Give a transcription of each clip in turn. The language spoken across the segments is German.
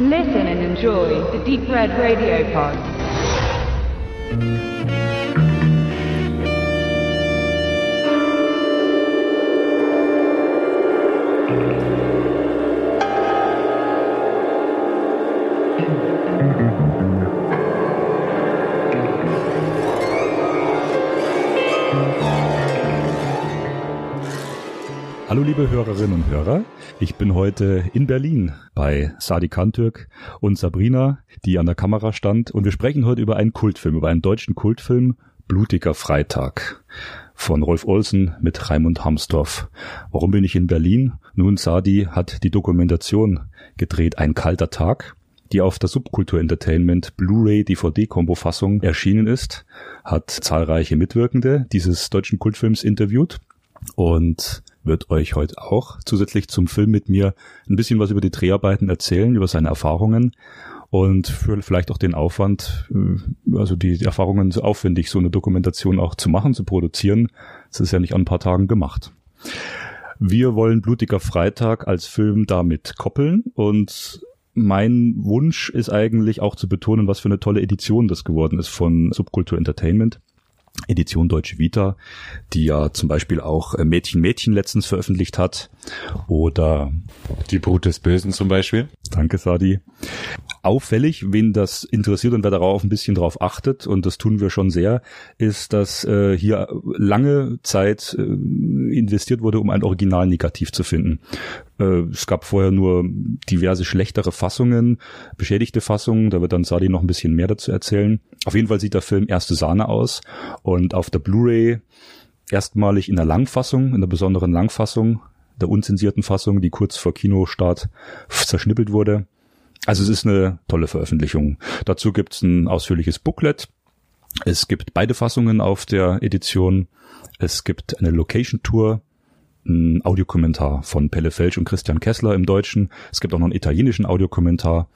Listen and enjoy the Deep Red Radio Pod. Hallo liebe Hörerinnen und Hörer, ich bin heute in Berlin bei Sadi Kantürk und Sabrina, die an der Kamera stand und wir sprechen heute über einen Kultfilm, über einen deutschen Kultfilm, Blutiger Freitag von Rolf Olsen mit Raimund Hamsdorf. Warum bin ich in Berlin? Nun, Sadi hat die Dokumentation gedreht, Ein kalter Tag, die auf der Subkultur Entertainment Blu-ray DVD Combo Fassung erschienen ist, hat zahlreiche Mitwirkende dieses deutschen Kultfilms interviewt und wird euch heute auch zusätzlich zum Film mit mir ein bisschen was über die Dreharbeiten erzählen, über seine Erfahrungen und für vielleicht auch den Aufwand, äh, also die, Erfahrungen so aufwendig, so eine Dokumentation auch zu machen, zu produzieren. Das ist ja nicht an ein paar Tagen gemacht. Wir wollen Blutiger Freitag als Film damit koppeln und mein Wunsch ist eigentlich auch zu betonen, was für eine tolle Edition das geworden ist von Subkultur Entertainment. Edition Deutsche Vita, die ja zum Beispiel auch äh, Mädchen Mädchen letztens veröffentlicht hat. Oder Die Brut des Bösen zum Beispiel. Danke, Sadi. Auffällig, wen das interessiert und wer darauf ein bisschen drauf achtet, und das tun wir schon sehr, ist, dass äh, hier lange Zeit äh, investiert wurde, um ein Original negativ zu finden. Äh, es gab vorher nur diverse schlechtere Fassungen, beschädigte Fassungen, da wird dann Sadi noch ein bisschen mehr dazu erzählen. Auf jeden Fall sieht der Film erste Sahne aus und auf der Blu-ray erstmalig in der Langfassung, in der besonderen Langfassung, der unzensierten Fassung, die kurz vor Kinostart zerschnippelt wurde. Also es ist eine tolle Veröffentlichung. Dazu gibt es ein ausführliches Booklet. Es gibt beide Fassungen auf der Edition. Es gibt eine Location Tour, ein Audiokommentar von Pelle Felsch und Christian Kessler im Deutschen. Es gibt auch noch einen italienischen Audiokommentar.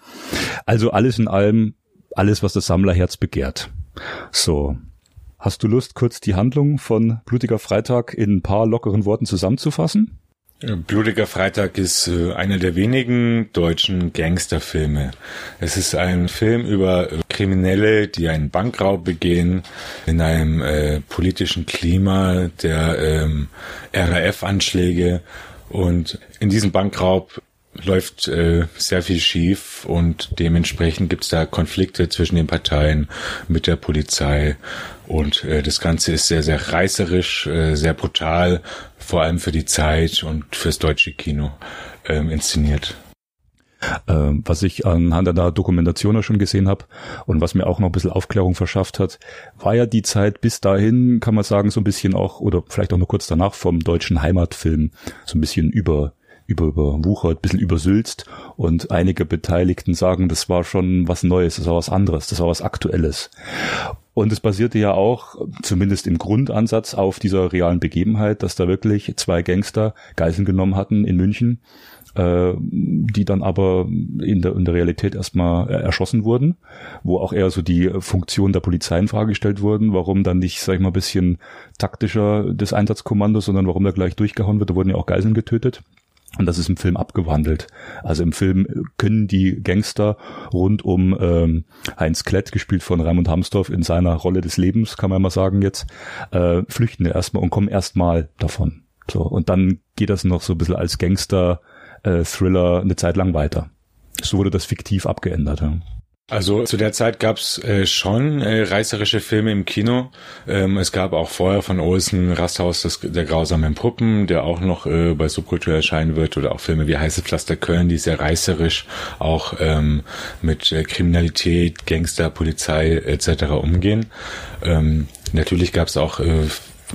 Also alles in allem, alles, was das Sammlerherz begehrt. So. Hast du Lust, kurz die Handlung von Blutiger Freitag in ein paar lockeren Worten zusammenzufassen? Blutiger Freitag ist äh, einer der wenigen deutschen Gangsterfilme. Es ist ein Film über äh, Kriminelle, die einen Bankraub begehen in einem äh, politischen Klima der ähm, RAF-Anschläge und in diesem Bankraub läuft äh, sehr viel schief und dementsprechend gibt es da Konflikte zwischen den Parteien mit der Polizei und äh, das Ganze ist sehr, sehr reißerisch, äh, sehr brutal, vor allem für die Zeit und fürs deutsche Kino ähm, inszeniert. Ähm, was ich anhand der Dokumentation auch schon gesehen habe und was mir auch noch ein bisschen Aufklärung verschafft hat, war ja die Zeit bis dahin, kann man sagen, so ein bisschen auch, oder vielleicht auch nur kurz danach vom deutschen Heimatfilm, so ein bisschen über über, überwuchert, ein bisschen übersülzt und einige Beteiligten sagen, das war schon was Neues, das war was anderes, das war was Aktuelles. Und es basierte ja auch, zumindest im Grundansatz, auf dieser realen Begebenheit, dass da wirklich zwei Gangster Geiseln genommen hatten in München, äh, die dann aber in der, in der Realität erstmal erschossen wurden, wo auch eher so die Funktion der Polizei in Frage gestellt wurden, warum dann nicht, sag ich mal, ein bisschen taktischer des Einsatzkommandos, sondern warum da gleich durchgehauen wird, da wurden ja auch Geiseln getötet. Und das ist im Film abgewandelt. Also im Film können die Gangster rund um ähm, Heinz Klett, gespielt von Raimund Hamsdorf in seiner Rolle des Lebens, kann man mal sagen jetzt, äh, flüchten erstmal und kommen erstmal davon. So, und dann geht das noch so ein bisschen als Gangster-Thriller äh, eine Zeit lang weiter. So wurde das fiktiv abgeändert. Ja. Also zu der Zeit gab es äh, schon äh, reißerische Filme im Kino. Ähm, es gab auch vorher von Olsen Rasthaus des, der grausamen Puppen, der auch noch äh, bei Subkultur erscheinen wird, oder auch Filme wie Heiße Pflaster Köln, die sehr reißerisch auch ähm, mit äh, Kriminalität, Gangster, Polizei etc. umgehen. Ähm, natürlich gab es auch äh,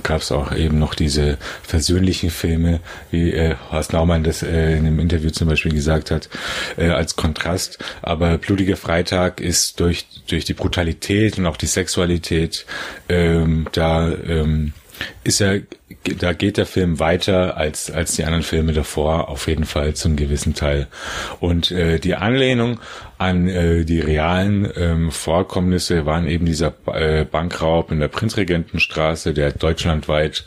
gab es auch eben noch diese versöhnlichen Filme, wie äh, Horst Naumann das äh, in einem Interview zum Beispiel gesagt hat, äh, als Kontrast. Aber Blutiger Freitag ist durch, durch die Brutalität und auch die Sexualität ähm, da ähm, ist ja, da geht der Film weiter als, als die anderen Filme davor, auf jeden Fall zum gewissen Teil. Und äh, die Anlehnung an äh, die realen ähm, Vorkommnisse waren eben dieser äh, Bankraub in der Prinzregentenstraße, der deutschlandweit,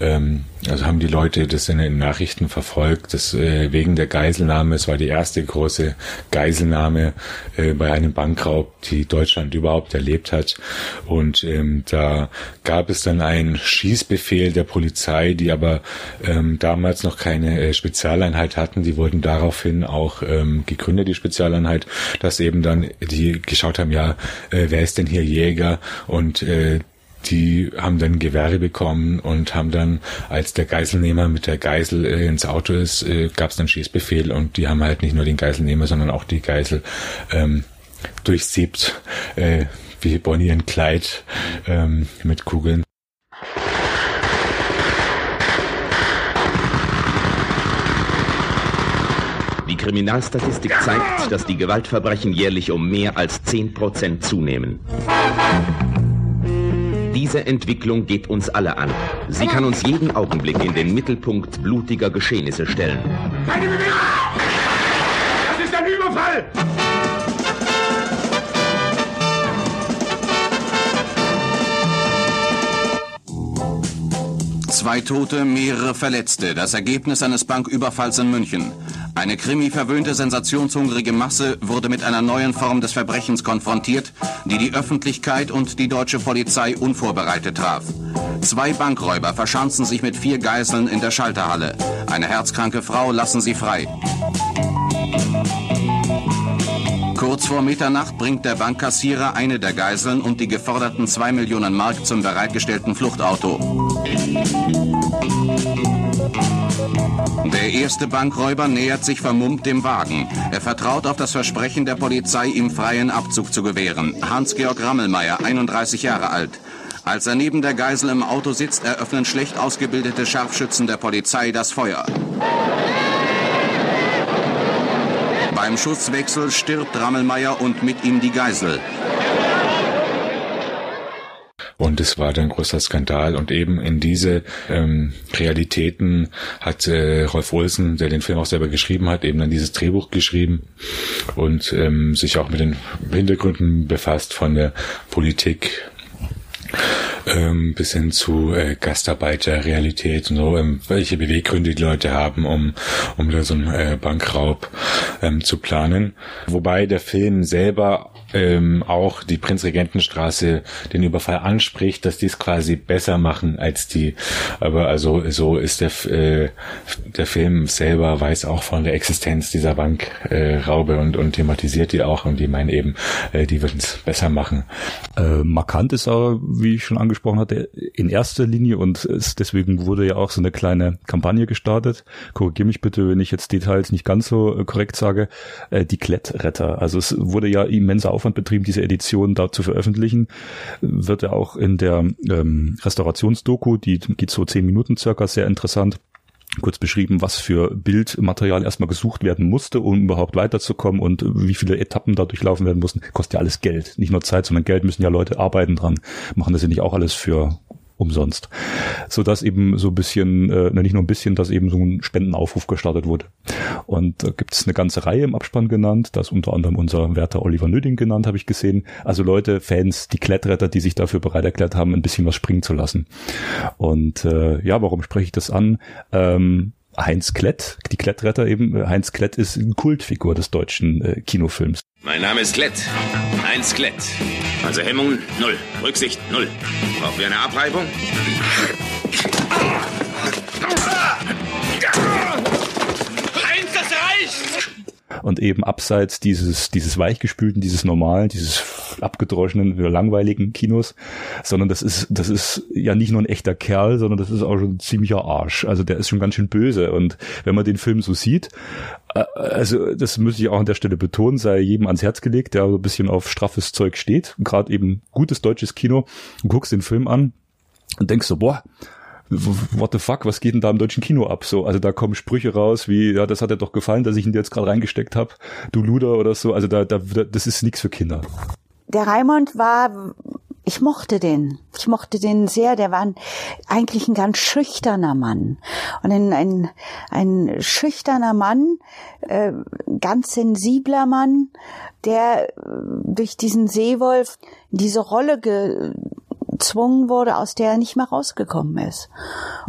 ähm, also haben die Leute das in den Nachrichten verfolgt, das äh, wegen der Geiselnahme, es war die erste große Geiselnahme äh, bei einem Bankraub, die Deutschland überhaupt erlebt hat. Und ähm, da gab es dann einen Schießbefehl der Polizei, die aber ähm, damals noch keine äh, Spezialeinheit hatten. Die wurden daraufhin auch ähm, gegründet, die Spezialeinheit dass eben dann die geschaut haben, ja, äh, wer ist denn hier Jäger und äh, die haben dann Gewehre bekommen und haben dann, als der Geiselnehmer mit der Geisel äh, ins Auto ist, äh, gab es dann Schießbefehl und die haben halt nicht nur den Geiselnehmer, sondern auch die Geisel ähm, durchsiebt, äh, wie Bonnie und Clyde ähm, mit Kugeln. Die Kriminalstatistik zeigt, dass die Gewaltverbrechen jährlich um mehr als 10 Prozent zunehmen. Diese Entwicklung geht uns alle an. Sie kann uns jeden Augenblick in den Mittelpunkt blutiger Geschehnisse stellen. Keine Bewegung! Zwei Tote, mehrere Verletzte. Das Ergebnis eines Banküberfalls in München. Eine krimi-verwöhnte, sensationshungrige Masse wurde mit einer neuen Form des Verbrechens konfrontiert, die die Öffentlichkeit und die deutsche Polizei unvorbereitet traf. Zwei Bankräuber verschanzen sich mit vier Geiseln in der Schalterhalle. Eine herzkranke Frau lassen sie frei. Kurz vor Mitternacht bringt der Bankkassierer eine der Geiseln und die geforderten zwei Millionen Mark zum bereitgestellten Fluchtauto. Der erste Bankräuber nähert sich vermummt dem Wagen. Er vertraut auf das Versprechen der Polizei, ihm freien Abzug zu gewähren. Hans-Georg Rammelmeier, 31 Jahre alt. Als er neben der Geisel im Auto sitzt, eröffnen schlecht ausgebildete Scharfschützen der Polizei das Feuer. Beim Schusswechsel stirbt Rammelmeier und mit ihm die Geisel. Und es war dann großer Skandal. Und eben in diese ähm, Realitäten hat äh, Rolf Olsen, der den Film auch selber geschrieben hat, eben dann dieses Drehbuch geschrieben und ähm, sich auch mit den Hintergründen befasst von der Politik ähm, bis hin zu äh, Gastarbeiterrealität und so, ähm, welche Beweggründe die Leute haben, um, um da so einen äh, Bankraub ähm, zu planen. Wobei der Film selber ähm, auch die Prinzregentenstraße den Überfall anspricht, dass die es quasi besser machen als die. Aber also so ist der äh, der Film selber weiß auch von der Existenz dieser Bankraube äh, und und thematisiert die auch und die meinen eben, äh, die würden es besser machen. Äh, markant ist aber, wie ich schon angesprochen hatte, in erster Linie und es, deswegen wurde ja auch so eine kleine Kampagne gestartet. Korrigiere mich bitte, wenn ich jetzt Details nicht ganz so äh, korrekt sage. Äh, die Klettretter. Also es wurde ja immenser Aufwand betrieben, diese Edition da zu veröffentlichen. Wird ja auch in der ähm, Restaurationsdoku, die geht so zehn Minuten circa, sehr interessant kurz beschrieben, was für Bildmaterial erstmal gesucht werden musste, um überhaupt weiterzukommen und wie viele Etappen da durchlaufen werden mussten. Kostet ja alles Geld. Nicht nur Zeit, sondern Geld müssen ja Leute arbeiten dran. Machen das ja nicht auch alles für umsonst. So dass eben so ein bisschen, äh, nicht nur ein bisschen, dass eben so ein Spendenaufruf gestartet wurde. Und da gibt es eine ganze Reihe im Abspann genannt, das unter anderem unser Wärter Oliver Nöding genannt, habe ich gesehen. Also Leute, Fans, die Klettretter, die sich dafür bereit erklärt haben, ein bisschen was springen zu lassen. Und äh, ja, warum spreche ich das an? Ähm, Heinz Klett, die Klettretter eben. Heinz Klett ist eine Kultfigur des deutschen äh, Kinofilms. Mein Name ist Klett. Heinz Klett. Also Hemmungen null. Rücksicht null. Brauchen wir eine Abreibung? Heinz, das reicht! Und eben abseits dieses, dieses weichgespülten, dieses normalen, dieses abgedroschenen, langweiligen Kinos, sondern das ist, das ist ja nicht nur ein echter Kerl, sondern das ist auch schon ein ziemlicher Arsch. Also der ist schon ganz schön böse. Und wenn man den Film so sieht, äh, also das muss ich auch an der Stelle betonen, sei jedem ans Herz gelegt, der so ein bisschen auf straffes Zeug steht, gerade eben gutes deutsches Kino, und guckst den Film an und denkst so, boah, what the fuck, was geht denn da im deutschen Kino ab? So, also da kommen Sprüche raus wie, ja, das hat dir doch gefallen, dass ich ihn dir jetzt gerade reingesteckt habe, du Luder oder so. Also da, da das ist nichts für Kinder. Der Raimund war ich mochte den. Ich mochte den sehr. Der war ein, eigentlich ein ganz schüchterner Mann. Und ein, ein, ein schüchterner Mann, äh, ganz sensibler Mann, der äh, durch diesen Seewolf diese Rolle gezwungen wurde, aus der er nicht mehr rausgekommen ist.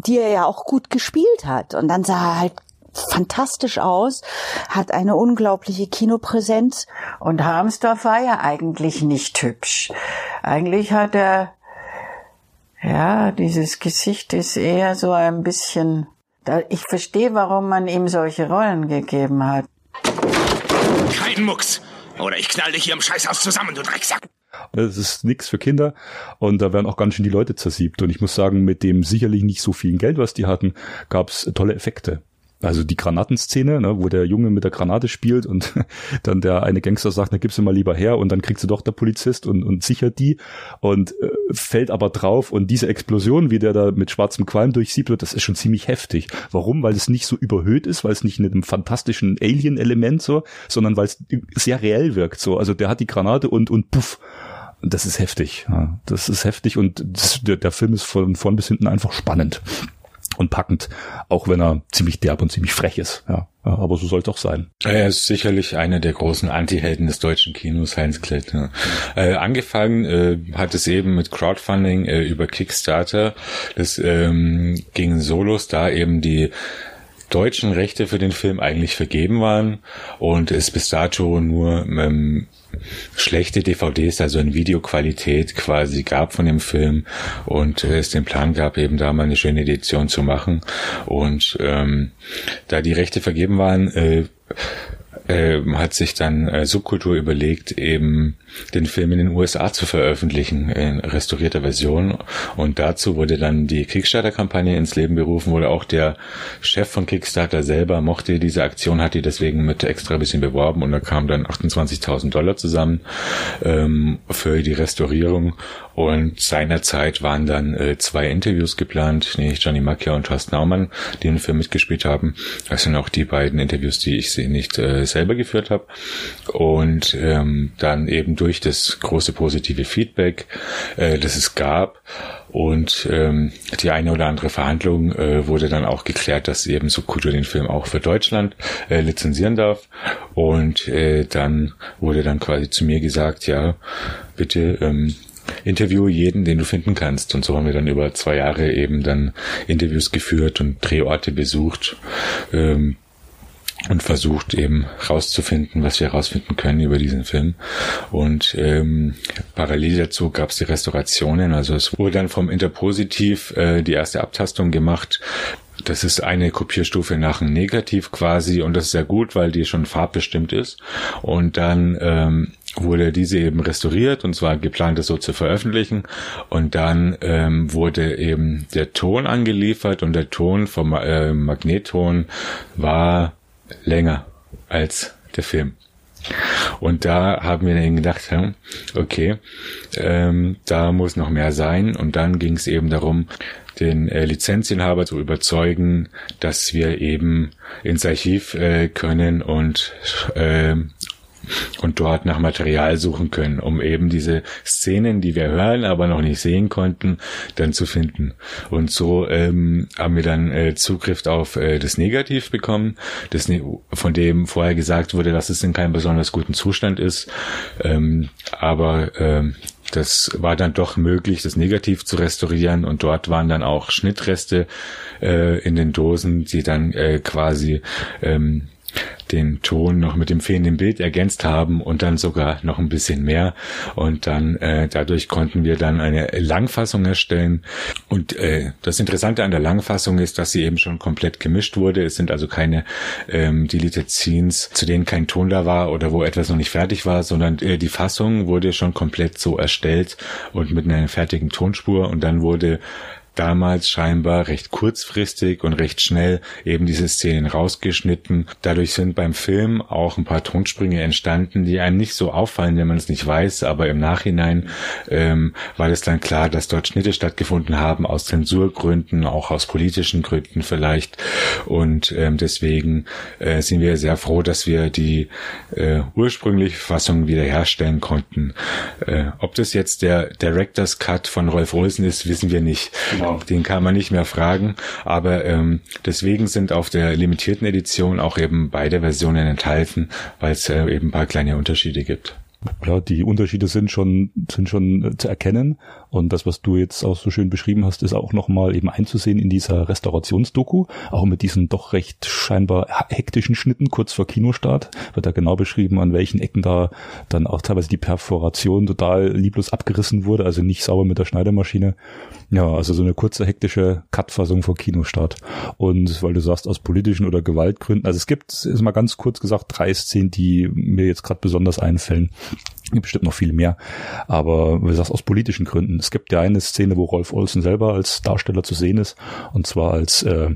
Die er ja auch gut gespielt hat. Und dann sah er halt fantastisch aus, hat eine unglaubliche Kinopräsenz und Harmsdorf war ja eigentlich nicht hübsch. Eigentlich hat er, ja, dieses Gesicht ist eher so ein bisschen, ich verstehe, warum man ihm solche Rollen gegeben hat. Kein Mucks! Oder ich knall dich hier im Scheißhaus zusammen, du Drecksack! Das ist nix für Kinder und da werden auch ganz schön die Leute zersiebt. Und ich muss sagen, mit dem sicherlich nicht so viel Geld, was die hatten, gab's tolle Effekte also die Granatenszene, ne, wo der Junge mit der Granate spielt und dann der eine Gangster sagt, na gib sie mal lieber her und dann kriegt sie doch der Polizist und, und sichert die und äh, fällt aber drauf und diese Explosion, wie der da mit schwarzem Qualm durchsieht wird, das ist schon ziemlich heftig. Warum? Weil es nicht so überhöht ist, weil es nicht mit einem fantastischen Alien-Element so, sondern weil es sehr reell wirkt so. Also der hat die Granate und und puff. Das ist heftig. Ja. Das ist heftig und das, der, der Film ist von vorn bis hinten einfach spannend und packend, auch wenn er ziemlich derb und ziemlich frech ist. Ja, aber so soll es auch sein. Er ist sicherlich einer der großen Anti-Helden des deutschen Kinos, Heinz Klett. Ja. Äh, angefangen äh, hat es eben mit Crowdfunding äh, über Kickstarter. Das ähm, ging so los, da eben die deutschen Rechte für den Film eigentlich vergeben waren und es bis dato nur ähm, schlechte DVDs, also in Videoqualität quasi gab von dem Film und äh, es den Plan gab, eben da mal eine schöne Edition zu machen. Und ähm, da die Rechte vergeben waren, äh, äh, hat sich dann äh, Subkultur überlegt, eben den Film in den USA zu veröffentlichen in restaurierter Version. Und dazu wurde dann die Kickstarter-Kampagne ins Leben berufen, wurde auch der Chef von Kickstarter selber mochte diese Aktion, hat die deswegen mit extra ein bisschen beworben und da kamen dann 28.000 Dollar zusammen ähm, für die Restaurierung. Und seinerzeit waren dann äh, zwei Interviews geplant, nämlich Johnny Macchia und Thorsten Naumann, die den Film mitgespielt haben. Das sind auch die beiden Interviews, die ich sie nicht äh, selber geführt habe. Und ähm, dann eben durch das große positive Feedback, äh, das es gab, und ähm, die eine oder andere Verhandlung äh, wurde dann auch geklärt, dass eben Subkultur den Film auch für Deutschland äh, lizenzieren darf. Und äh, dann wurde dann quasi zu mir gesagt, ja, bitte ähm, interview jeden, den du finden kannst. Und so haben wir dann über zwei Jahre eben dann Interviews geführt und Drehorte besucht. Ähm, und versucht eben rauszufinden, was wir rausfinden können über diesen Film. Und ähm, parallel dazu gab es die Restaurationen. Also es wurde dann vom Interpositiv äh, die erste Abtastung gemacht. Das ist eine Kopierstufe nach einem Negativ quasi und das ist sehr gut, weil die schon farbbestimmt ist. Und dann ähm, wurde diese eben restauriert und zwar geplant, das so zu veröffentlichen. Und dann ähm, wurde eben der Ton angeliefert und der Ton vom äh, Magnetton war länger als der Film. Und da haben wir dann gedacht, okay, ähm, da muss noch mehr sein. Und dann ging es eben darum, den äh, Lizenzinhaber zu überzeugen, dass wir eben ins Archiv äh, können und äh, und dort nach Material suchen können, um eben diese Szenen, die wir hören, aber noch nicht sehen konnten, dann zu finden. Und so ähm, haben wir dann äh, Zugriff auf äh, das Negativ bekommen, das, ne von dem vorher gesagt wurde, dass es in keinem besonders guten Zustand ist. Ähm, aber ähm, das war dann doch möglich, das Negativ zu restaurieren und dort waren dann auch Schnittreste äh, in den Dosen, die dann äh, quasi ähm, den Ton noch mit dem fehlenden Bild ergänzt haben und dann sogar noch ein bisschen mehr. Und dann äh, dadurch konnten wir dann eine Langfassung erstellen. Und äh, das Interessante an der Langfassung ist, dass sie eben schon komplett gemischt wurde. Es sind also keine ähm, Deleted Scenes, zu denen kein Ton da war oder wo etwas noch nicht fertig war, sondern äh, die Fassung wurde schon komplett so erstellt und mit einer fertigen Tonspur und dann wurde damals scheinbar recht kurzfristig und recht schnell eben diese Szenen rausgeschnitten. Dadurch sind beim Film auch ein paar Tonsprünge entstanden, die einem nicht so auffallen, wenn man es nicht weiß, aber im Nachhinein ähm, war es dann klar, dass dort Schnitte stattgefunden haben aus Zensurgründen, auch aus politischen Gründen vielleicht. Und ähm, deswegen äh, sind wir sehr froh, dass wir die äh, ursprüngliche Fassung wiederherstellen konnten. Äh, ob das jetzt der Director's Cut von Rolf Olsen ist, wissen wir nicht. Genau. Den kann man nicht mehr fragen. Aber ähm, deswegen sind auf der limitierten Edition auch eben beide Versionen enthalten, weil es äh, eben ein paar kleine Unterschiede gibt. Klar, die Unterschiede sind schon, sind schon äh, zu erkennen. Und das, was du jetzt auch so schön beschrieben hast, ist auch nochmal eben einzusehen in dieser Restaurationsdoku. Auch mit diesen doch recht scheinbar hektischen Schnitten kurz vor Kinostart wird da genau beschrieben, an welchen Ecken da dann auch teilweise die Perforation total lieblos abgerissen wurde, also nicht sauber mit der Schneidermaschine. Ja, also so eine kurze hektische Cut-Fassung vor Kinostart. Und weil du sagst, aus politischen oder Gewaltgründen, also es gibt, ist mal ganz kurz gesagt, drei Szenen, die mir jetzt gerade besonders einfällen. Gibt bestimmt noch viel mehr. Aber wie gesagt, aus politischen Gründen. Es gibt ja eine Szene, wo Rolf Olsen selber als Darsteller zu sehen ist. Und zwar als äh,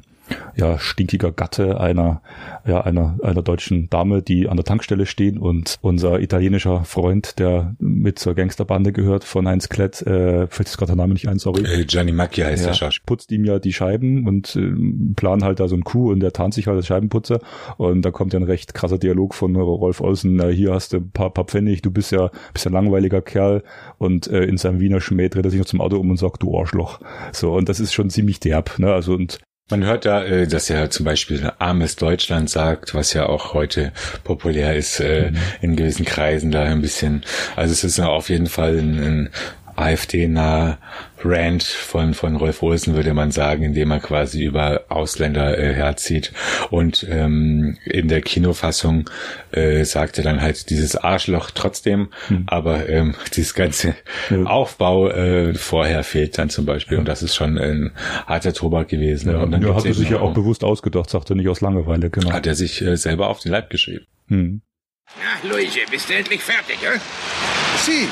ja, stinkiger Gatte einer, ja, einer, einer deutschen Dame, die an der Tankstelle stehen und unser italienischer Freund, der mit zur Gangsterbande gehört von Heinz Klett, äh, fällt jetzt gerade der Name nicht ein, sorry. Äh, Gianni Macchia heißt ja, der Schauspieler. Putzt ihm ja die Scheiben und äh, planen halt da so ein Kuh und der tarnt sich halt als Scheibenputzer und da kommt ja ein recht krasser Dialog von Rolf Olsen, na, hier hast du ein paar, paar Pfennig, du bist ja, bist ja ein langweiliger Kerl und äh, in seinem Wiener Schmäh dreht er sich noch zum Auto um und sagt, du Arschloch. So, und das ist schon ziemlich derb, ne, also und man hört da, äh, dass er zum Beispiel armes Deutschland sagt, was ja auch heute populär ist äh, mhm. in gewissen Kreisen da ein bisschen. Also es ist auf jeden Fall ein, ein AfD-nahe Rant von, von Rolf Olsen, würde man sagen, indem er quasi über Ausländer äh, herzieht. Und ähm, in der Kinofassung äh, sagt er dann halt dieses Arschloch trotzdem, mhm. aber ähm, dieses ganze ja. Aufbau äh, vorher fehlt dann zum Beispiel. Ja. Und das ist schon ein harter Tobak gewesen. Ja, und dann ja, hat er sich ja auch bewusst ausgedacht, sagt er nicht aus Langeweile, genau. Hat er sich äh, selber auf den Leib geschrieben. Mhm. Na, Luigi, bist du endlich fertig, ja? Sie.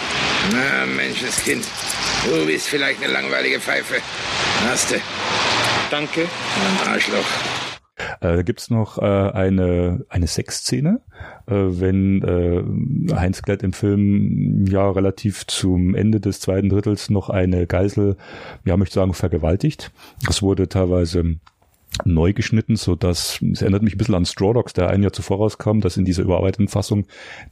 Na, Menschenskind. Du bist vielleicht eine langweilige Pfeife. Hast du. Danke. Arschloch. Äh, da gibt's noch äh, eine, eine Sexszene, äh, wenn äh, Heinz Klett im Film ja relativ zum Ende des zweiten Drittels noch eine Geisel, ja möchte sagen, vergewaltigt. Das wurde teilweise neu geschnitten, so dass es erinnert mich ein bisschen an Straw Dogs, der ein Jahr zuvor rauskam, dass in dieser überarbeiteten Fassung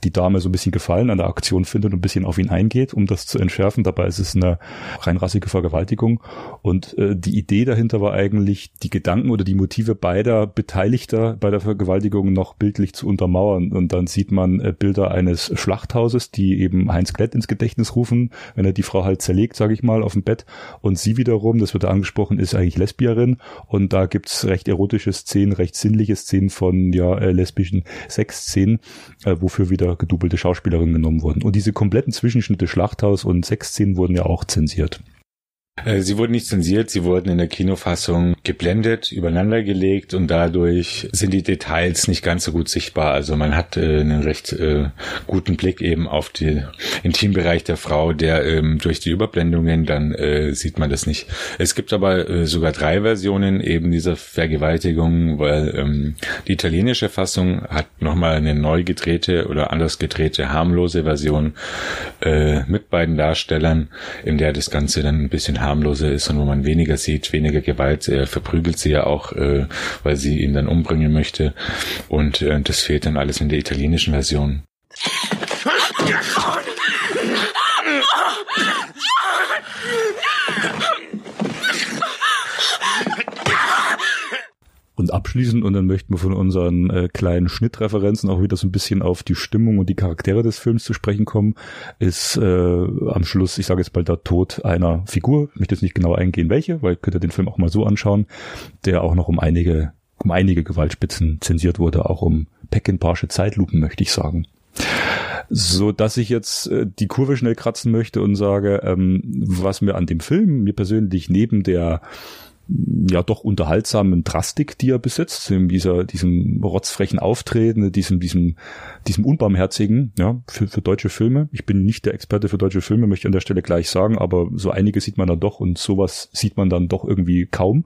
die Dame so ein bisschen Gefallen an der Aktion findet und ein bisschen auf ihn eingeht, um das zu entschärfen. Dabei ist es eine reinrassige Vergewaltigung. Und äh, die Idee dahinter war eigentlich, die Gedanken oder die Motive beider Beteiligter bei der Vergewaltigung noch bildlich zu untermauern. Und dann sieht man äh, Bilder eines Schlachthauses, die eben Heinz Klett ins Gedächtnis rufen, wenn er die Frau halt zerlegt, sage ich mal, auf dem Bett. Und sie wiederum, das wird da angesprochen, ist eigentlich Lesbierin. Und da gibt's recht erotische Szenen, recht sinnliche Szenen von ja äh, lesbischen Sexszenen, äh, wofür wieder gedubbelte Schauspielerinnen genommen wurden. Und diese kompletten Zwischenschnitte Schlachthaus und Sexszenen wurden ja auch zensiert. Äh, sie wurden nicht zensiert, sie wurden in der Kinofassung geblendet, übereinander gelegt und dadurch sind die Details nicht ganz so gut sichtbar. Also man hat äh, einen recht äh, guten Blick eben auf den Intimbereich der Frau, der ähm, durch die Überblendungen dann äh, sieht man das nicht. Es gibt aber äh, sogar drei Versionen eben dieser Vergewaltigung, weil ähm, die italienische Fassung hat nochmal eine neu gedrehte oder anders gedrehte harmlose Version äh, mit beiden Darstellern, in der das Ganze dann ein bisschen harmloser ist und wo man weniger sieht, weniger Gewalt. Er verprügelt sie ja auch, äh, weil sie ihn dann umbringen möchte. Und äh, das fehlt dann alles in der italienischen Version. Und abschließend, und dann möchten wir von unseren äh, kleinen Schnittreferenzen auch wieder so ein bisschen auf die Stimmung und die Charaktere des Films zu sprechen kommen, ist äh, am Schluss, ich sage jetzt bald der Tod einer Figur, ich möchte jetzt nicht genau eingehen, welche, weil könnt ihr den Film auch mal so anschauen, der auch noch um einige, um einige Gewaltspitzen zensiert wurde, auch um Peckinpahsche Zeitlupen, möchte ich sagen. So dass ich jetzt äh, die Kurve schnell kratzen möchte und sage, ähm, was mir an dem Film mir persönlich neben der ja doch unterhaltsamen Drastik, die er besitzt, in dieser, diesem rotzfrechen Auftreten, diesem, diesem, diesem unbarmherzigen, ja, für, für deutsche Filme. Ich bin nicht der Experte für deutsche Filme, möchte ich an der Stelle gleich sagen, aber so einige sieht man dann doch und sowas sieht man dann doch irgendwie kaum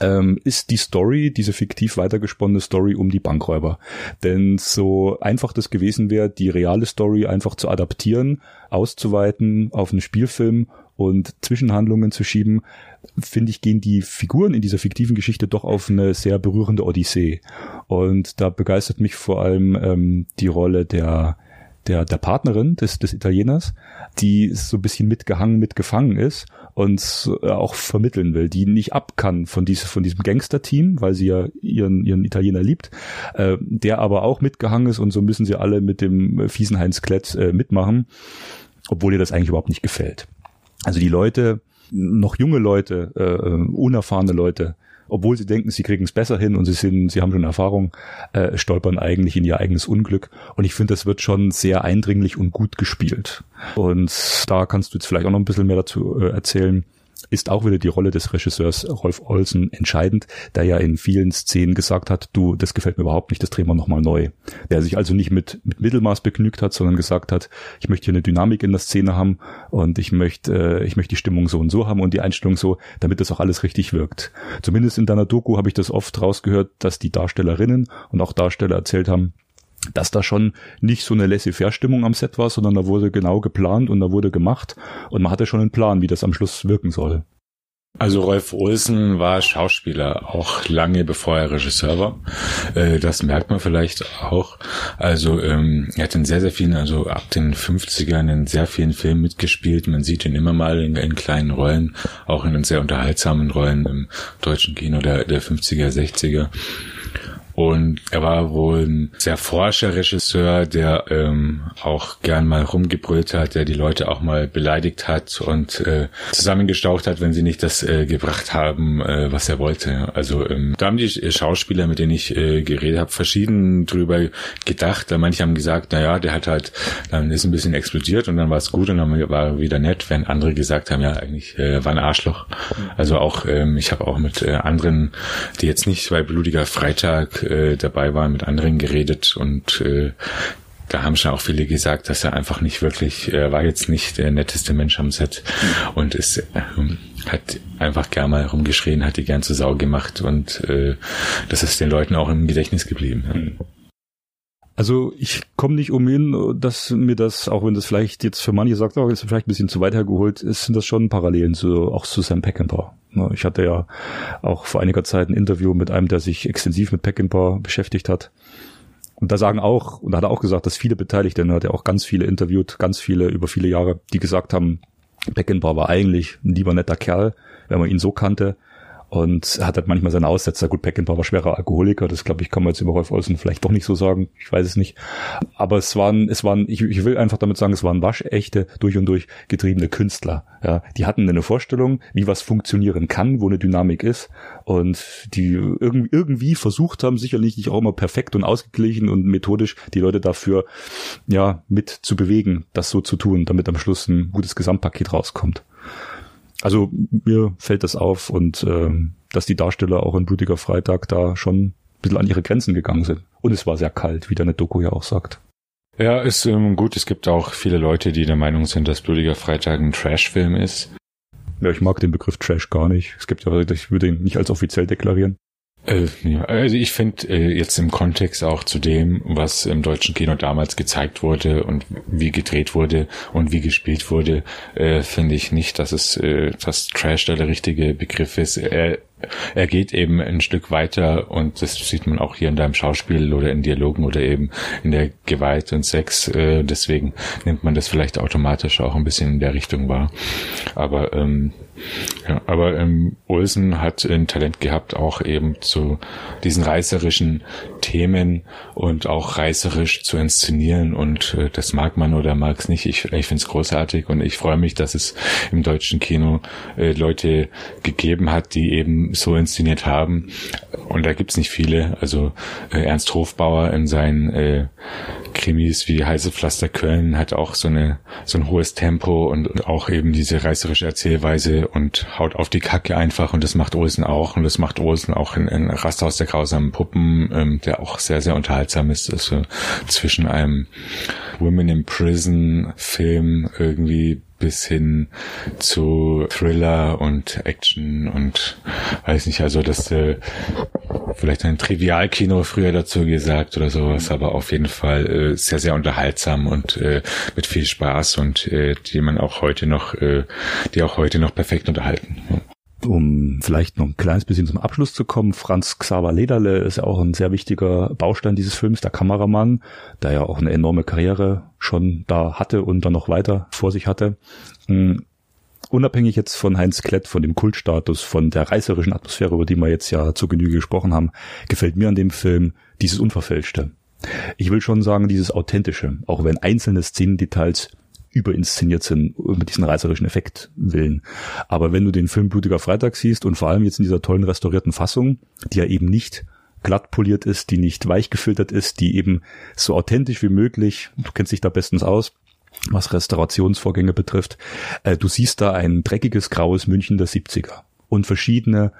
ähm, ist die Story, diese fiktiv weitergesponnene Story um die Bankräuber. Denn so einfach das gewesen wäre, die reale Story einfach zu adaptieren, auszuweiten auf einen Spielfilm und Zwischenhandlungen zu schieben, finde ich, gehen die Figuren in dieser fiktiven Geschichte doch auf eine sehr berührende Odyssee. Und da begeistert mich vor allem ähm, die Rolle der der, der Partnerin des, des Italieners, die so ein bisschen mitgehangen, mitgefangen ist und äh, auch vermitteln will, die nicht ab kann von, diese, von diesem Gangster-Team, weil sie ja ihren, ihren Italiener liebt, äh, der aber auch mitgehangen ist und so müssen sie alle mit dem fiesen Heinz Klett äh, mitmachen, obwohl ihr das eigentlich überhaupt nicht gefällt. Also die Leute, noch junge Leute, äh, äh unerfahrene Leute, obwohl sie denken, sie kriegen es besser hin und sie sind, sie haben schon Erfahrung, äh, stolpern eigentlich in ihr eigenes Unglück. Und ich finde, das wird schon sehr eindringlich und gut gespielt. Und da kannst du jetzt vielleicht auch noch ein bisschen mehr dazu äh, erzählen ist auch wieder die Rolle des Regisseurs Rolf Olsen entscheidend, der ja in vielen Szenen gesagt hat, du, das gefällt mir überhaupt nicht, das drehen wir nochmal neu. Der sich also nicht mit, mit Mittelmaß begnügt hat, sondern gesagt hat, ich möchte hier eine Dynamik in der Szene haben und ich möchte, äh, ich möchte die Stimmung so und so haben und die Einstellung so, damit das auch alles richtig wirkt. Zumindest in deiner Doku habe ich das oft rausgehört, dass die Darstellerinnen und auch Darsteller erzählt haben, dass da schon nicht so eine laissez-faire-Stimmung am Set war, sondern da wurde genau geplant und da wurde gemacht und man hatte schon einen Plan, wie das am Schluss wirken soll. Also Rolf Olsen war Schauspieler, auch lange bevor er Regisseur war. Äh, das merkt man vielleicht auch. Also ähm, er hat in sehr, sehr vielen, also ab den 50ern in sehr vielen Filmen mitgespielt. Man sieht ihn immer mal in, in kleinen Rollen, auch in sehr unterhaltsamen Rollen im deutschen Kino der, der 50er, 60er. Und er war wohl ein sehr forscher Regisseur, der ähm, auch gern mal rumgebrüllt hat, der die Leute auch mal beleidigt hat und äh, zusammengestaucht hat, wenn sie nicht das äh, gebracht haben, äh, was er wollte. Also ähm, da haben die Schauspieler, mit denen ich äh, geredet habe, verschieden drüber gedacht. Manche haben gesagt, na ja, der hat halt, dann ist ein bisschen explodiert und dann war es gut und dann war er wieder nett, während andere gesagt haben, ja, eigentlich äh, war ein Arschloch. Also auch, ähm, ich habe auch mit äh, anderen, die jetzt nicht bei Blutiger Freitag äh, dabei waren, mit anderen geredet und äh, da haben schon auch viele gesagt, dass er einfach nicht wirklich, er war jetzt nicht der netteste Mensch am Set und es äh, hat einfach gern mal rumgeschrien, hat die gern zur Sau gemacht und äh, das ist den Leuten auch im Gedächtnis geblieben. Also ich komme nicht umhin, dass mir das, auch wenn das vielleicht jetzt für manche sagt, oh, ist vielleicht ein bisschen zu weit hergeholt, ist, sind das schon Parallelen zu, auch zu Sam Peckinpah. Ne, ich hatte ja auch vor einiger Zeit ein Interview mit einem, der sich extensiv mit Peckinpah beschäftigt hat. Und da sagen auch, und da hat er auch gesagt, dass viele Beteiligte, er hat ja auch ganz viele interviewt, ganz viele über viele Jahre, die gesagt haben, Peckinpah war eigentlich ein lieber netter Kerl, wenn man ihn so kannte und hat halt manchmal seine Aussetzer. Gut, Peckinpah war schwerer Alkoholiker, das glaube ich kann man jetzt über Rolf Olsen vielleicht doch nicht so sagen, ich weiß es nicht. Aber es waren, es waren, ich, ich will einfach damit sagen, es waren waschechte, durch und durch getriebene Künstler. Ja, die hatten eine Vorstellung, wie was funktionieren kann, wo eine Dynamik ist und die irgendwie, irgendwie versucht haben, sicherlich nicht auch immer perfekt und ausgeglichen und methodisch die Leute dafür ja mit zu bewegen, das so zu tun, damit am Schluss ein gutes Gesamtpaket rauskommt. Also mir fällt das auf und ähm, dass die Darsteller auch in Blutiger Freitag da schon ein bisschen an ihre Grenzen gegangen sind. Und es war sehr kalt, wie der Doku ja auch sagt. Ja, ist ähm, gut. Es gibt auch viele Leute, die der Meinung sind, dass Blutiger Freitag ein Trash-Film ist. Ja, ich mag den Begriff Trash gar nicht. Es gibt ja, ich würde ihn nicht als offiziell deklarieren. Also ich finde äh, jetzt im Kontext auch zu dem, was im deutschen Kino damals gezeigt wurde und wie gedreht wurde und wie gespielt wurde, äh, finde ich nicht, dass es äh, dass Trash da der richtige Begriff ist. Er er geht eben ein Stück weiter und das sieht man auch hier in deinem Schauspiel oder in Dialogen oder eben in der Gewalt und Sex. Deswegen nimmt man das vielleicht automatisch auch ein bisschen in der Richtung wahr. Aber ähm, ja, aber ähm, Olsen hat ein Talent gehabt, auch eben zu diesen reißerischen Themen und auch reißerisch zu inszenieren und äh, das mag man oder mag es nicht. Ich, ich finde es großartig und ich freue mich, dass es im deutschen Kino äh, Leute gegeben hat, die eben so inszeniert haben. Und da gibt's nicht viele. Also äh, Ernst Hofbauer in seinen äh, Krimis wie Heiße Pflaster Köln hat auch so eine so ein hohes Tempo und, auch eben diese reißerische Erzählweise und haut auf die Kacke einfach und das macht Olsen auch und das macht Olsen auch in, in Rasthaus der grausamen Puppen, ähm, der auch sehr sehr unterhaltsam ist, also zwischen einem Women in Prison Film irgendwie bis hin zu Thriller und Action und weiß nicht, also das äh, vielleicht ein Trivialkino früher dazu gesagt oder sowas, aber auf jeden Fall äh, sehr, sehr unterhaltsam und äh, mit viel Spaß und äh, die man auch heute noch, äh, die auch heute noch perfekt unterhalten. Um vielleicht noch ein kleines bisschen zum Abschluss zu kommen, Franz Xaver Lederle ist ja auch ein sehr wichtiger Baustein dieses Films, der Kameramann, der ja auch eine enorme Karriere schon da hatte und dann noch weiter vor sich hatte. Unabhängig jetzt von Heinz Klett, von dem Kultstatus, von der reißerischen Atmosphäre, über die wir jetzt ja zur Genüge gesprochen haben, gefällt mir an dem Film dieses Unverfälschte. Ich will schon sagen, dieses Authentische, auch wenn einzelne Szenendetails überinszeniert sind mit diesen reißerischen Effekt willen. Aber wenn du den Film Blutiger Freitag siehst und vor allem jetzt in dieser tollen restaurierten Fassung, die ja eben nicht glatt poliert ist, die nicht weich gefiltert ist, die eben so authentisch wie möglich, du kennst dich da bestens aus, was Restaurationsvorgänge betrifft, äh, du siehst da ein dreckiges graues München der 70er und verschiedene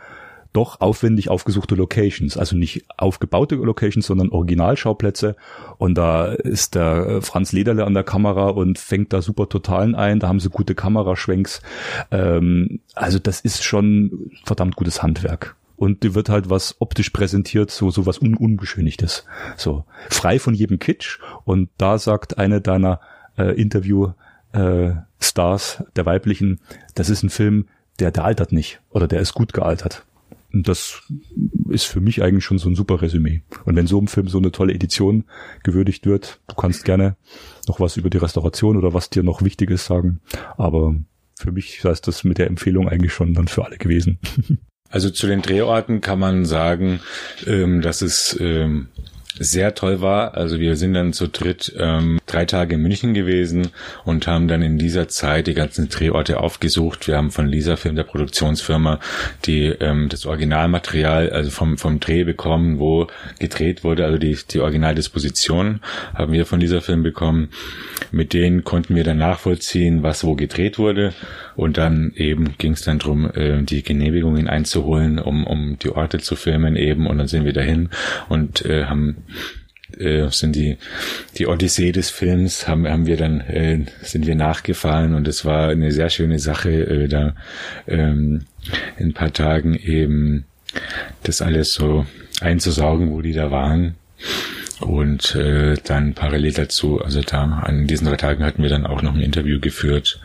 doch aufwendig aufgesuchte Locations, also nicht aufgebaute Locations, sondern Originalschauplätze. Und da ist der Franz Lederle an der Kamera und fängt da super Totalen ein. Da haben sie gute Kameraschwenks. Ähm, also das ist schon verdammt gutes Handwerk. Und die wird halt was optisch präsentiert, so, so was un unbeschönigtes. So, frei von jedem Kitsch. Und da sagt eine deiner äh, Interview, äh, Stars, der weiblichen, das ist ein Film, der, der altert nicht oder der ist gut gealtert. Und das ist für mich eigentlich schon so ein super Resümee. Und wenn so ein Film so eine tolle Edition gewürdigt wird, du kannst gerne noch was über die Restauration oder was dir noch wichtig ist sagen. Aber für mich heißt das mit der Empfehlung eigentlich schon dann für alle gewesen. Also zu den Drehorten kann man sagen, ähm, dass es ähm, sehr toll war. Also wir sind dann zu dritt ähm, drei Tage in München gewesen und haben dann in dieser Zeit die ganzen Drehorte aufgesucht. Wir haben von Lisa Film, der Produktionsfirma, die ähm, das Originalmaterial, also vom, vom Dreh bekommen, wo gedreht wurde, also die, die Originaldisposition haben wir von dieser Film bekommen. Mit denen konnten wir dann nachvollziehen, was wo gedreht wurde. Und dann eben ging es dann drum, äh, die Genehmigungen einzuholen, um, um die Orte zu filmen eben. Und dann sind wir dahin und äh, haben äh, sind die die Odyssee des Films haben haben wir dann äh, sind wir nachgefahren und es war eine sehr schöne Sache äh, da ähm, in ein paar Tagen eben das alles so einzusaugen, wo die da waren und äh, dann parallel dazu, also da an diesen drei Tagen hatten wir dann auch noch ein Interview geführt.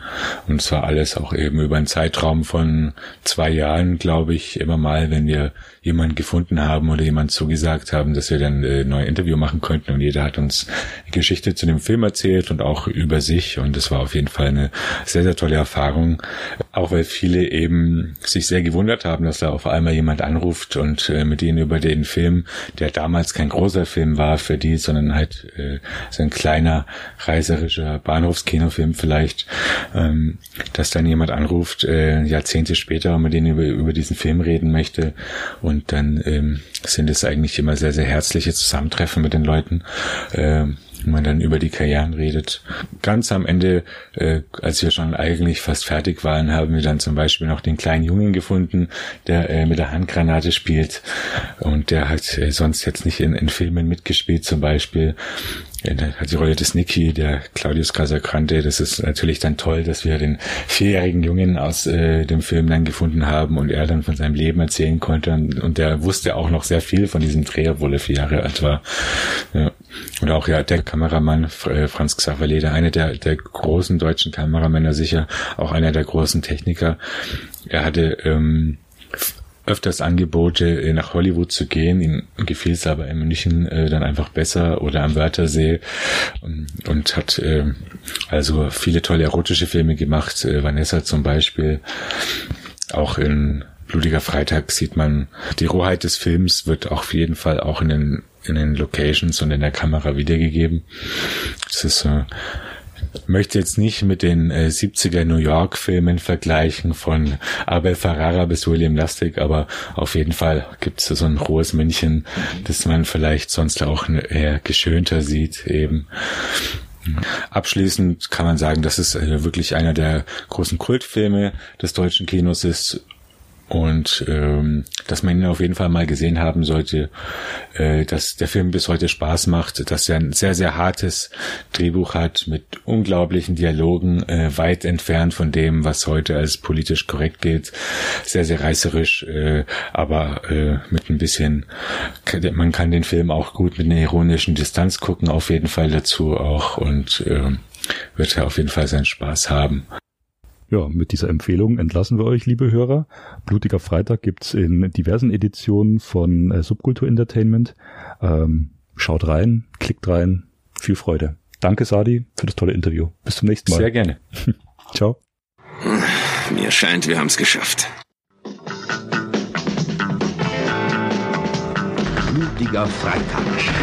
Und zwar alles auch eben über einen Zeitraum von zwei Jahren, glaube ich, immer mal, wenn wir jemanden gefunden haben oder jemand zugesagt haben, dass wir dann äh, neue Interview machen könnten. Und jeder hat uns Geschichte zu dem Film erzählt und auch über sich. Und das war auf jeden Fall eine sehr, sehr tolle Erfahrung, auch weil viele eben sich sehr gewundert haben, dass da auf einmal jemand anruft und äh, mit ihnen über den Film, der damals kein großer Film war für die, sondern halt äh, so ein kleiner reiserischer Bahnhofskinofilm vielleicht, ähm, dass dann jemand anruft, Jahrzehnte später und mit denen über, über diesen Film reden möchte. und und dann ähm, sind es eigentlich immer sehr, sehr herzliche Zusammentreffen mit den Leuten. Ähm, man dann über die Karrieren redet. Ganz am Ende, äh, als wir schon eigentlich fast fertig waren, haben wir dann zum Beispiel noch den kleinen Jungen gefunden, der äh, mit der Handgranate spielt und der hat äh, sonst jetzt nicht in, in Filmen mitgespielt zum Beispiel. Ja, die Rolle des Niki, der Claudius Casagrande. Das ist natürlich dann toll, dass wir den vierjährigen Jungen aus äh, dem Film dann gefunden haben und er dann von seinem Leben erzählen konnte. Und, und der wusste auch noch sehr viel von diesem Dreh, obwohl er vier Jahre alt war. Ja. Und auch ja der Kameramann äh, Franz Xaver Leder, einer der, der großen deutschen Kameramänner sicher, auch einer der großen Techniker. Er hatte ähm, öfters Angebote, äh, nach Hollywood zu gehen. Ihm gefiel es aber in München äh, dann einfach besser oder am Wörthersee und, und hat äh, also viele tolle erotische Filme gemacht. Äh, Vanessa zum Beispiel. Auch in Blutiger Freitag sieht man, die Rohheit des Films wird auf jeden Fall auch in den, in den Locations und in der Kamera wiedergegeben. Das ist äh, möchte jetzt nicht mit den äh, 70er New York Filmen vergleichen von Abel Ferrara bis William Lustig, aber auf jeden Fall gibt es so ein hohes Männchen, das man vielleicht sonst auch eher geschönter sieht eben. Abschließend kann man sagen, dass es äh, wirklich einer der großen Kultfilme des deutschen Kinos ist und ähm, dass man ihn auf jeden Fall mal gesehen haben sollte, äh, dass der Film bis heute Spaß macht, dass er ein sehr, sehr hartes Drehbuch hat mit unglaublichen Dialogen, äh, weit entfernt von dem, was heute als politisch korrekt gilt, sehr, sehr reißerisch, äh, aber äh, mit ein bisschen, man kann den Film auch gut mit einer ironischen Distanz gucken, auf jeden Fall dazu auch und äh, wird er auf jeden Fall seinen Spaß haben. Ja, mit dieser Empfehlung entlassen wir euch, liebe Hörer. Blutiger Freitag gibt's in diversen Editionen von äh, Subkultur Entertainment. Ähm, schaut rein, klickt rein. Viel Freude. Danke, Sadi, für das tolle Interview. Bis zum nächsten Mal. Sehr gerne. Ciao. Mir scheint, wir haben's geschafft. Blutiger Freitag.